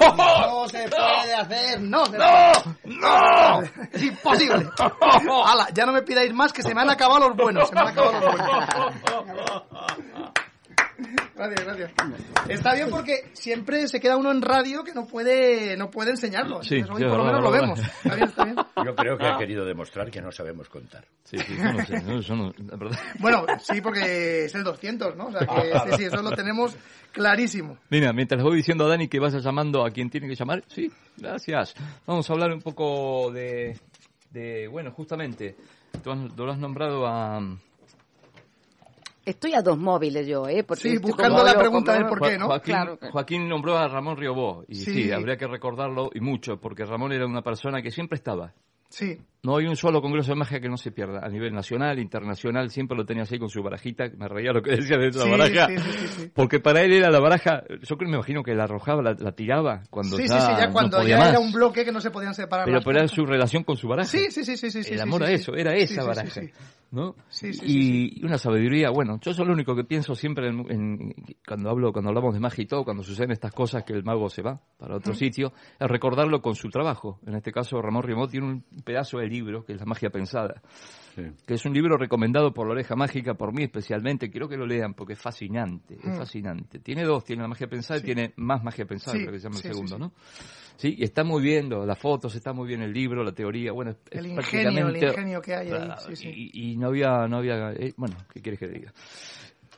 No se puede hacer. No se ¡No! puede. ¡No! Es imposible. Hala, ya no me pidáis más que se me han acabado los buenos. Se me han acabado los buenos. Gracias, gracias. Está bien porque siempre se queda uno en radio que no puede, no puede enseñarlo. Sí, Entonces hoy sí, por lo menos lo vemos. Está bien, está bien. Yo creo que ha querido demostrar que no sabemos contar. Sí, sí, no sé, no, no. Bueno, sí, porque es el 200, ¿no? O sea que sí, sí, eso lo tenemos clarísimo. Mira, mientras voy diciendo a Dani que vaya llamando a quien tiene que llamar, sí, gracias. Vamos a hablar un poco de, de bueno, justamente, tú has, tú lo has nombrado a... Estoy a dos móviles yo, ¿eh? Porque Sí, buscando la pregunta del por qué, ¿no? Joaquín, Claro. Joaquín nombró a Ramón Riobó, y sí. Sí. habría que recordarlo y mucho, porque Ramón era una persona que siempre estaba. Sí. No hay un solo congreso de magia que no se pierda. A nivel nacional, internacional, siempre lo tenía así con su barajita. Me reía lo que decía de esa Sí, baraja. sí, sí, sí, sí. Porque para él era la baraja, yo creo, me imagino que la arrojaba, la, la tiraba cuando Sí, ya, sí, sí, ya no cuando podía ya más. era un bloque que no se podían separar. Pero, las pero era su relación con su baraja. Sí, sí, sí, sí, sí. sí, El amor sí, a sí. eso, era Sí, esa sí, baraja. ¿No? Sí, sí, y, sí, una sabiduría, bueno, yo soy lo único que pienso siempre en, en- cuando hablo cuando hablamos de magia y todo, cuando suceden estas cosas que el mago se va para otro sitio, es recordarlo con su trabajo. En este caso, Ramón Rimó tiene un pedazo de libro que es La magia pensada, que es un libro recomendado por la oreja mágica, por mí especialmente, quiero que lo lean porque es fascinante, es Mm. fascinante. Tiene dos, tiene la magia pensada y tiene más magia pensada, que se llama el segundo. ¿no? Sí, y está muy bien las fotos, está muy bien el libro, la teoría, bueno, es- El es ingenio, el prácticamente- ingenio que hay ahí. Claro, Sí, sí. Y, y no había, no había, eh, bueno, ¿qué quieres que diga?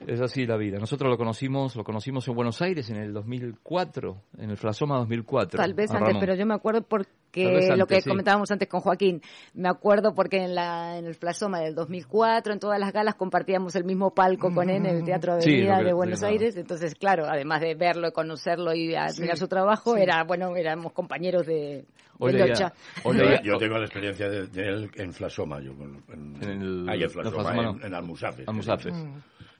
Es así la vida. Nosotros lo conocimos, lo conocimos en Buenos Aires en el 2004, en el Flasoma 2004. Tal vez antes, Ramón. pero yo me acuerdo porque antes, lo que sí. comentábamos antes con Joaquín, me acuerdo porque en la en el Plasoma del 2004, en todas las galas compartíamos el mismo palco con él en el Teatro Sí, Avenida que- de Buenos sí, no. Aires, entonces claro, además de verlo, conocerlo y admirar Sí, su trabajo, sí. era bueno, éramos compañeros de, Locha. hoy Yo, tengo la experiencia de, de él en Flasoma. Yo, en, en, el- ahí en no, Flasoma, Flasoma en, no. en Almusafes. Almusafes.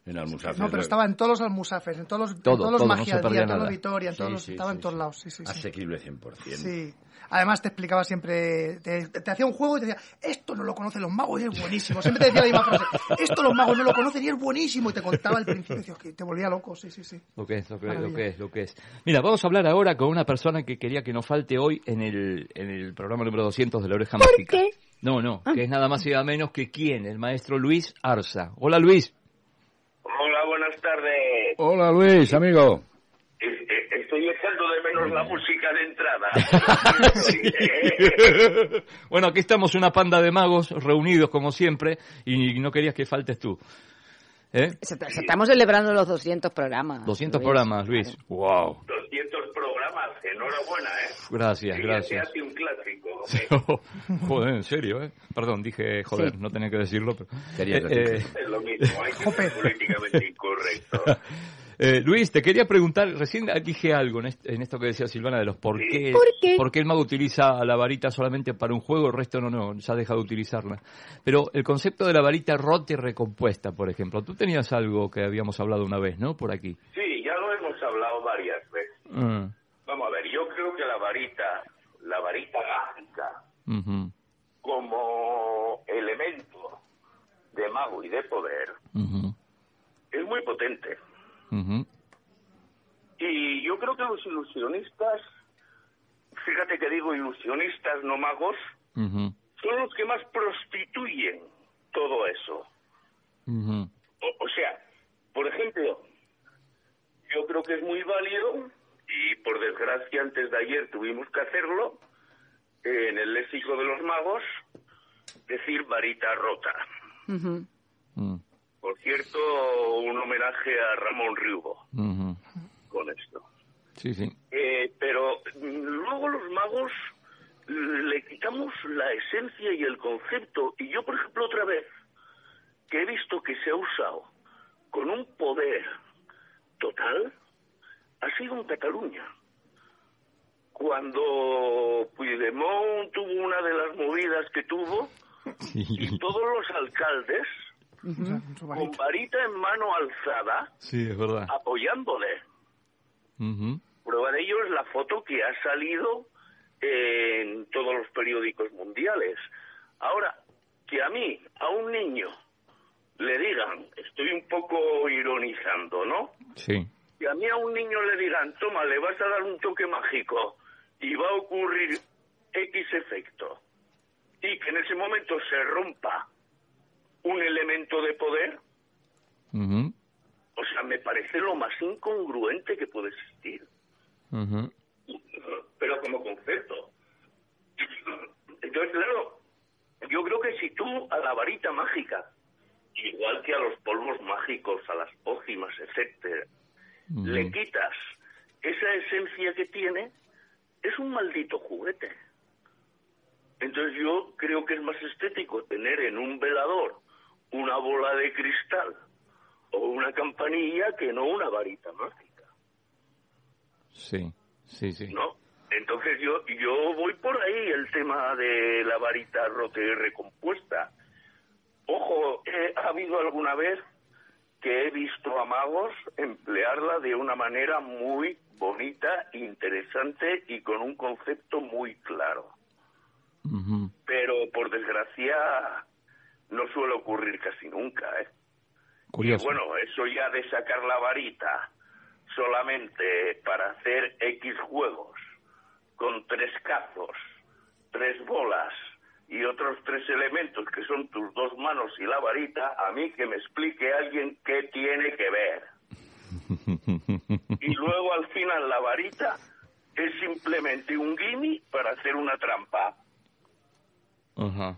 En Almusafes. No, pero estaba en todos los almusafes, en todos los, en Todo, todos los todo, no Magia Día, en todos los. Vitoria, en todos Sí, los, sí, estaba sí, en todos sí. lados. Sí, sí, sí. Asequible 100%. Sí. Además te explicaba siempre, te, te hacía un juego y te decía, esto no lo conocen los magos y es buenísimo. Siempre te decía la misma frase, esto los magos no lo conocen y es buenísimo. Y te contaba al principio, que te volvía loco, sí, sí, sí. Lo que es, lo que, lo Maravilla. que es, lo que es. Mira, vamos a hablar ahora con una persona que quería que nos falte hoy en el, en el programa número 200 de la Oreja Mágica. qué? No, no, que es nada más y nada menos que quién, el maestro Luis Arza. Hola Luis. Hola, buenas tardes. Hola Luis, amigo. Estoy echando de menos la música de entrada. bueno, aquí estamos una panda de magos reunidos como siempre y no querías que faltes tú. ¿Eh? Se- se- Estamos celebrando los 200 programas. 200 Luis. programas, Luis. Wow. 200 programas, enhorabuena, ¿eh? Gracias, Sí, gracias. Se hace un clásico. joder, en serio, ¿eh? Perdón, dije joder, Sí. no tenía que decirlo. Pero... Quería Eh, eh, Es lo mismo, hay que ser políticamente incorrecto. eh, Luis, te quería preguntar, recién dije algo en, est- en esto que decía Silvana de los por qué, ¿Por qué? por qué el mago utiliza la varita solamente para un juego, el resto no, no, ya deja de utilizarla. Pero el concepto de la varita rota y recompuesta, por ejemplo, tú tenías algo que habíamos hablado una vez, ¿no? Por aquí. Sí, ya lo hemos hablado varias veces. Ah, Vamos a ver, yo creo que la varita como elemento de mago y de poder, es muy potente. Y yo creo que los ilusionistas, fíjate que digo ilusionistas, no magos, son los que más prostituyen todo eso. o sea, por ejemplo, yo creo que es muy válido, y por desgracia antes de ayer tuvimos que hacerlo, en el léxico de los magos, decir varita rota. Mm, Por cierto, un homenaje a Ramón Riugo ujú. con esto. Sí, sí. Eh, pero luego los magos le quitamos la esencia y el concepto. Y yo, por ejemplo, otra vez, que he visto que se ha usado con un poder total, ha sido en Cataluña. Cuando Puigdemont tuvo una de las movidas que tuvo, Sí, y todos los alcaldes, con varita en mano alzada, sí, es verdad. apoyándole. Prueba de ello es la foto que ha salido en todos los periódicos mundiales. Ahora, que a mí, a un niño, le digan, estoy un poco ironizando, ¿no? Sí. Que a mí a un niño le digan, toma, le vas a dar un toque mágico y va a ocurrir X efecto. Y que en ese momento se rompa un elemento de poder, o sea, me parece lo más incongruente que puede existir. pero como concepto. Entonces, claro, yo creo que si tú a la varita mágica, igual que a los polvos mágicos, a las pócimas, etcétera, le quitas esa esencia que tiene, es un maldito juguete. Entonces yo creo que es más estético tener en un velador una bola de cristal o una campanilla que no una varita mágica. Sí, sí, sí. ¿no? Entonces yo yo voy por ahí el tema de la varita rota y recompuesta. Ojo, eh, ha habido alguna vez que he visto a magos emplearla de una manera muy bonita, interesante y con un concepto muy claro. Pero por desgracia no suele ocurrir casi nunca, ¿eh? Curioso. Y bueno, eso ya de sacar la varita solamente para hacer X juegos con tres cazos, tres bolas y otros tres elementos que son tus dos manos y la varita, a mí que me explique alguien qué tiene que ver. Y luego al final la varita es simplemente un gimme para hacer una trampa. Ajá.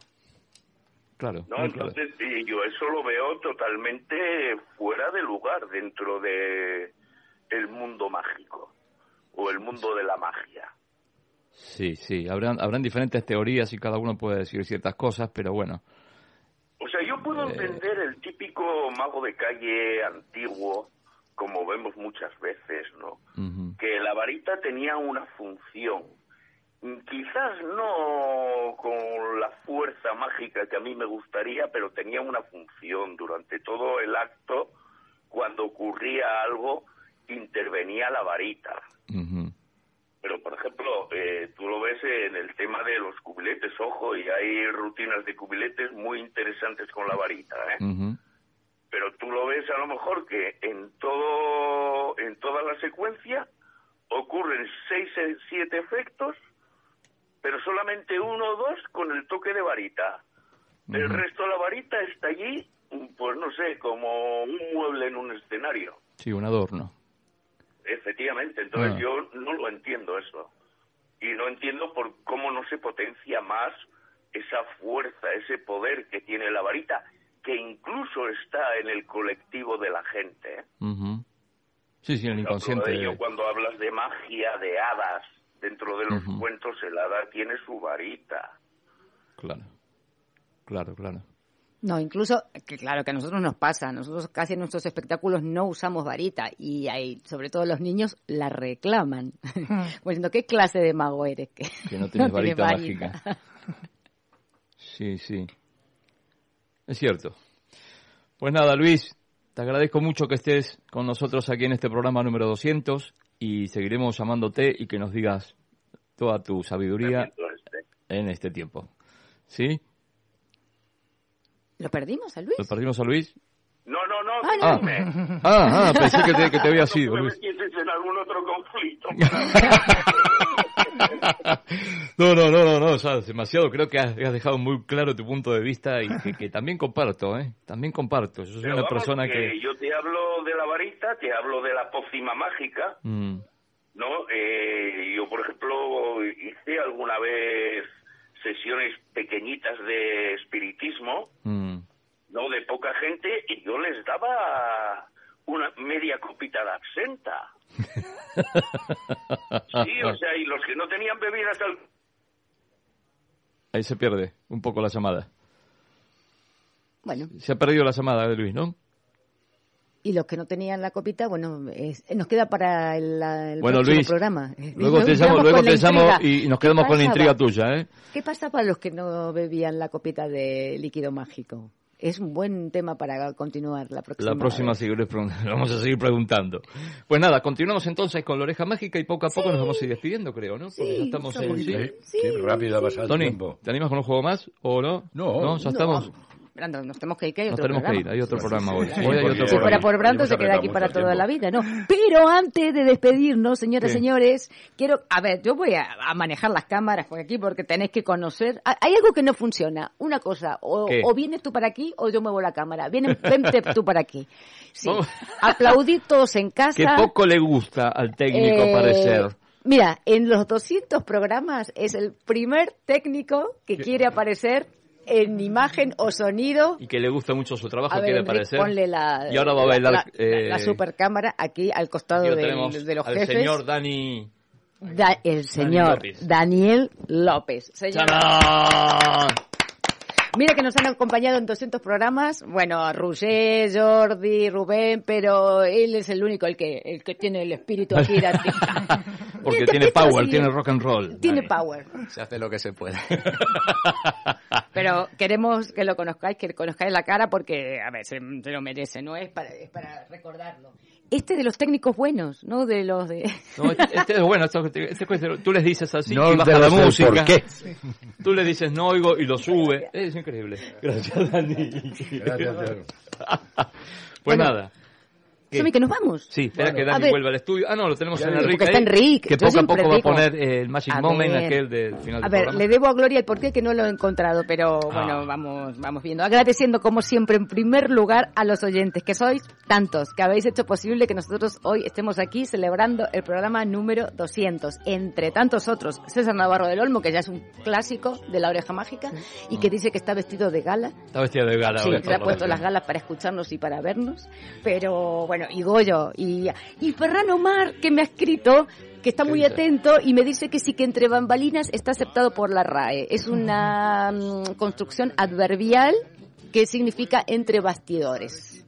Claro. ¿no? claro. Entonces, y yo eso lo veo totalmente fuera de lugar dentro de el mundo mágico o el mundo de la magia. Sí, sí. Habrán, habrán diferentes teorías y cada uno puede decir ciertas cosas, pero bueno. O sea, yo puedo Eh. entender el típico mago de calle antiguo, como vemos muchas veces, ¿no? Que la varita tenía una función. Quizás no con la fuerza mágica que a mí me gustaría, pero tenía una función durante todo el acto. Cuando ocurría algo, intervenía la varita. Pero, por ejemplo, eh, tú lo ves en el tema de los cubiletes, ojo, y hay rutinas de cubiletes muy interesantes con la varita, ¿eh? Pero tú lo ves a lo mejor que en todo, en toda la secuencia ocurren seis, eh, siete efectos, pero solamente uno o dos con el toque de varita. El resto de la varita está allí, pues no sé, como un mueble en un escenario. Sí, un adorno. Efectivamente, entonces Ah. yo no lo entiendo eso. Y no entiendo por cómo no se potencia más esa fuerza, ese poder que tiene la varita, que incluso está en el colectivo de la gente. Ujú. Sí, sí, en el inconsciente. de ello cuando hablas de magia, de hadas, dentro de los cuentos el hada tiene su varita. Claro. Claro, claro. No, incluso, que claro, que a nosotros nos pasa, nosotros casi en nuestros espectáculos no usamos varita y hay, sobre todo los niños, la reclaman. Pues diciendo, ¿qué clase de mago eres? Que, Que no tienes tiene varita mágica. Sí, sí. Es cierto. Pues nada, Luis, te agradezco mucho que estés con nosotros aquí en este programa número 200 y seguiremos llamándote y que nos digas toda tu sabiduría en este tiempo. ¿Sí? ¿Lo perdimos a Luis? ¿Lo perdimos a Luis? No, no, no, Ah, no. Ah, ah, pensé que te, que te había sido, Luis. en algún otro conflicto. No, no, no, no, no, sabes, demasiado. Creo que has, has dejado muy claro tu punto de vista y que, que también comparto, ¿eh? También comparto. Yo soy Pero una vamos, persona que... Yo te hablo de la varita, te hablo de la pócima mágica, Mm, ¿no? Eh, yo, por ejemplo, hice alguna vez sesiones pequeñitas de espiritismo, mm. ¿no? De poca gente, y yo les daba una media copita de absenta. Sí, o sea, y los que no tenían bebidas al... Ahí se pierde un poco la llamada. Bueno, Se ha perdido la llamada de Luis, ¿no? y los que no tenían la copita, bueno, es- nos queda para el, el Bueno, próximo Luis, programa. Luego te llamo, luego llamo y nos ¿Qué quedamos con la intriga tuya, ¿eh? ¿Qué pasa para los que no bebían la copita de líquido mágico? Es un buen tema para continuar la próxima. La próxima vamos a seguir preguntando. Pues nada, continuamos entonces con la oreja mágica y poco a poco nos vamos a ir despidiendo, creo, ¿no? Porque ya Sí, estamos somos- en... ¿sí? Sí, qué rápido ha pasado el Tony, tiempo. ¿te animas con un juego más o no? No. No, ya No, estamos. Brandon, nos tenemos que ir, que hay Nos otro tenemos que ir, programa. hay otro programa hoy. sí, Hoy hay porque- otro Si fuera programa. por Brando, se queda aquí para toda la vida, ¿no? Pero antes de despedirnos, señoras y señores, quiero, a ver, yo voy a, a manejar las cámaras por aquí porque tenéis que conocer. Hay algo que no funciona. Una cosa, o, vienes tú para aquí o yo muevo la cámara. Vienen, vente tú para aquí. Sí. Aplaudid todos en casa. Que poco le gusta al técnico Eh, parecer. Mira, en los 200 programas es el primer técnico que quiere aparecer en imagen o sonido. Y que le gusta mucho su trabajo, A ver, quiere Enrique, parecer. ponle la, y ahora va a la- bailar. la, eh, la supercámara aquí al costado aquí lo del- de los al jefes. señor Dani. Da- el señor López. Daniel López. Señor, ¡Tarán! Mira que nos han acompañado en 200 programas. Bueno, Roger, Jordi, Rubén, pero él es el único el que el que tiene el espíritu aquí. Porque tiene power, tiene rock and roll. Tiene Dani. power. Se hace lo que se puede. Pero queremos que lo conozcáis, que conozcáis la cara porque, a ver, se, se lo merece, ¿no? Es para, es para recordarlo. Este de los técnicos buenos, ¿no? De los de... No, este, este es bueno, esto, este, este- tú les dices así No y baja la música. por qué. Tú le dices no oigo y lo sube. Es increíble. Gracias, Dani. Gracias. Pues Bueno, nada. ¿Qué? Sumi, que nos vamos. Sí, espera que A Dani ver. vuelva al estudio. Ah, no, lo tenemos en Enrique. está Que poco a poco va a poner eh, el Magic A Moment, ver. aquel del final A del ver, programa. le debo a Gloria el porqué que no lo he encontrado, pero bueno, Ah. vamos, vamos viendo. Agradeciendo como siempre en primer lugar a los oyentes, que sois tantos, que habéis hecho posible que nosotros hoy estemos aquí celebrando el programa número 200. Entre tantos otros, César Navarro del Olmo, que ya es un clásico de la oreja mágica y que dice que está vestido de gala. Está vestida de gala. Sí, se ha puesto las galas para escucharnos y para vernos. Pero bueno, y Goyo, y, y Ferran Omar, que me ha escrito, que está ¿Qué muy atento y me dice que sí que entre bambalinas está aceptado por la RAE. Es una mm, construcción adverbial que significa entre bastidores.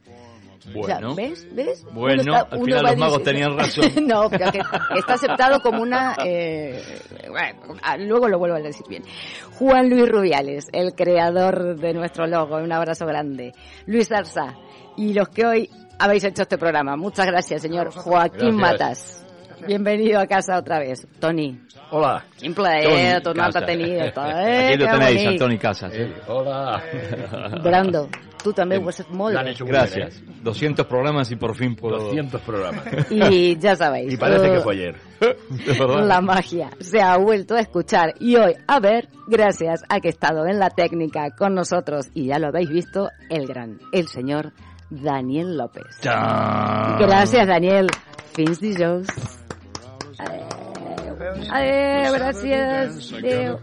O sea, Bueno. ¿Ves? ¿Ves? Bueno, al final los magos tenían razón. no, que está aceptado como una... eh, bueno, ah, luego lo vuelvo a decir bien. Juan Luis Rubiales, el creador de nuestro logo, un abrazo grande. Luis Arza y los que hoy habéis hecho este programa. Muchas gracias, señor Joaquín Gracias. Matas. Bienvenido a casa otra vez. Tony, Hola. un placer, Tony Casas. tenido. todo, Aquí eh, lo qué tenéis, a. Tony Casas. Eh, hola. Brando, tú también ser han molde. hecho muy bien, Gracias. ¿eh? 200 programas y por fin puedo... 200 programas. Y ya sabéis. Y parece que eh, fue ayer. La magia se ha vuelto a escuchar y hoy, a ver, gracias a que ha estado en la técnica con nosotros y ya lo habéis visto, el gran, el señor Daniel López. Gracias, Daniel. Fins dijous. Adéu, gràcies. Adéu.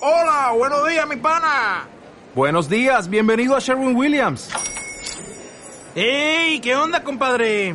Hola, buenos días, mi pana. Buenos días, bienvenido a Sherwin Williams. ¡Ey! ¿Qué onda, compadre?